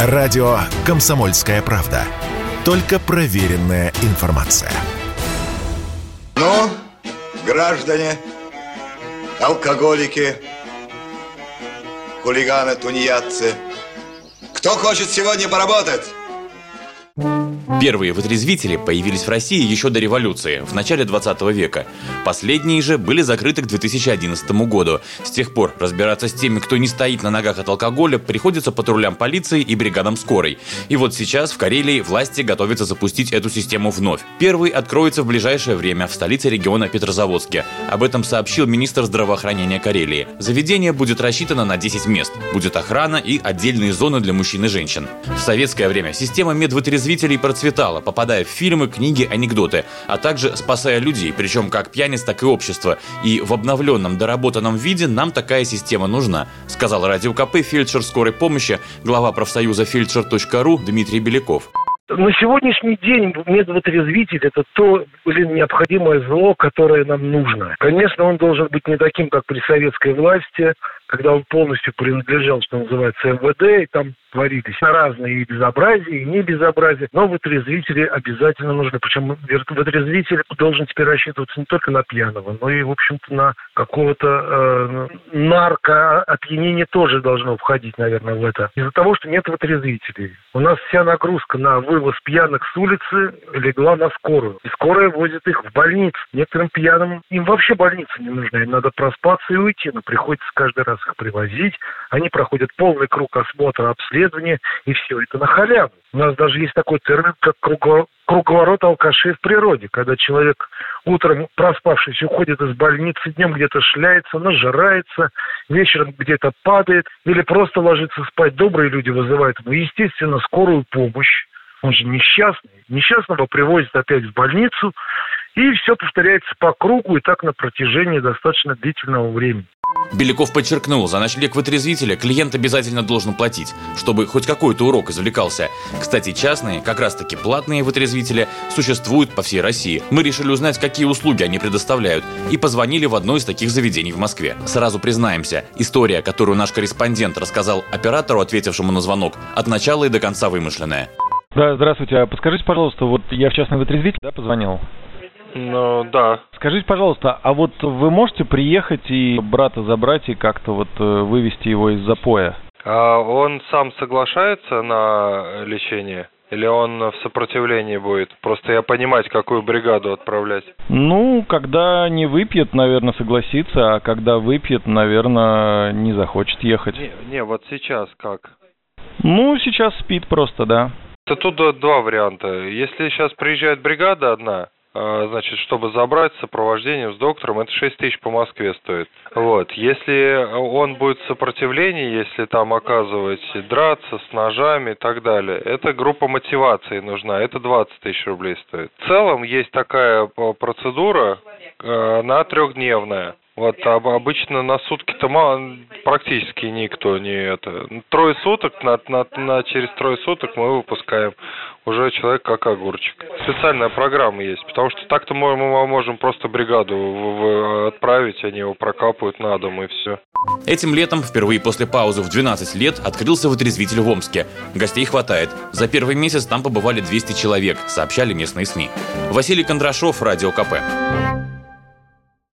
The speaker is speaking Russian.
Радио «Комсомольская правда». Только проверенная информация. Ну, граждане, алкоголики, хулиганы, тунеядцы, кто хочет сегодня поработать? Первые вытрезвители появились в России еще до революции, в начале 20 века. Последние же были закрыты к 2011 году. С тех пор разбираться с теми, кто не стоит на ногах от алкоголя, приходится патрулям полиции и бригадам скорой. И вот сейчас в Карелии власти готовятся запустить эту систему вновь. Первый откроется в ближайшее время в столице региона Петрозаводске. Об этом сообщил министр здравоохранения Карелии. Заведение будет рассчитано на 10 мест. Будет охрана и отдельные зоны для мужчин и женщин. В советское время система медвытрезвителей процветала процветала, попадая в фильмы, книги, анекдоты, а также спасая людей, причем как пьяниц, так и общество. И в обновленном, доработанном виде нам такая система нужна, сказал Радио КП фельдшер скорой помощи, глава профсоюза фельдшер.ру Дмитрий Беляков. На сегодняшний день медвотрезвитель – это то блин, необходимое зло, которое нам нужно. Конечно, он должен быть не таким, как при советской власти, когда он полностью принадлежал, что называется, МВД, и там творились разные и безобразия, и не безобразия, но вытрезвители обязательно нужны. Причем вытрезвитель должен теперь рассчитываться не только на пьяного, но и, в общем-то, на какого-то э, наркоопьянение тоже должно входить, наверное, в это. Из-за того, что нет вытрезвителей. У нас вся нагрузка на вывоз пьяных с улицы легла на скорую. И скорая возит их в больницу. Некоторым пьяным им вообще больница не нужна. Им надо проспаться и уйти, но приходится каждый раз их привозить. Они проходят полный круг осмотра, обследования, и все это на халяву. У нас даже есть такой термин, как круговорот алкашей в природе, когда человек утром проспавшись уходит из больницы, днем где-то шляется, нажирается, вечером где-то падает или просто ложится спать. Добрые люди вызывают ему, естественно, скорую помощь. Он же несчастный. Несчастного привозят опять в больницу, и все повторяется по кругу и так на протяжении достаточно длительного времени. Беляков подчеркнул, за ночлег вытрезвителя клиент обязательно должен платить, чтобы хоть какой-то урок извлекался. Кстати, частные, как раз таки платные вытрезвители, существуют по всей России. Мы решили узнать, какие услуги они предоставляют, и позвонили в одно из таких заведений в Москве. Сразу признаемся, история, которую наш корреспондент рассказал оператору, ответившему на звонок, от начала и до конца вымышленная. Да, здравствуйте. А подскажите, пожалуйста, вот я в частный вытрезвитель, да, позвонил? Ну, да. Скажите, пожалуйста, а вот вы можете приехать и брата забрать и как-то вот э, вывести его из запоя? А он сам соглашается на лечение? Или он в сопротивлении будет? Просто я понимать, какую бригаду отправлять. Ну, когда не выпьет, наверное, согласится, а когда выпьет, наверное, не захочет ехать. Не, не вот сейчас как? Ну, сейчас спит просто, да. Это тут два варианта. Если сейчас приезжает бригада одна, значит, чтобы забрать сопровождением с доктором, это 6 тысяч по Москве стоит. Вот. Если он будет в сопротивлении, если там оказывать драться с ножами и так далее, это группа мотивации нужна, это 20 тысяч рублей стоит. В целом есть такая а, процедура, а, она трехдневная. Вот обычно на сутки-то мало, практически никто не это. Трое суток, на, на, на, через трое суток мы выпускаем уже человек как огурчик. Специальная программа есть, потому что так-то мы, мы можем просто бригаду в, в, отправить, они его прокапают на дом и все. Этим летом, впервые после паузы в 12 лет, открылся вытрезвитель в Омске. Гостей хватает. За первый месяц там побывали 200 человек, сообщали местные СМИ. Василий Кондрашов, Радио КП.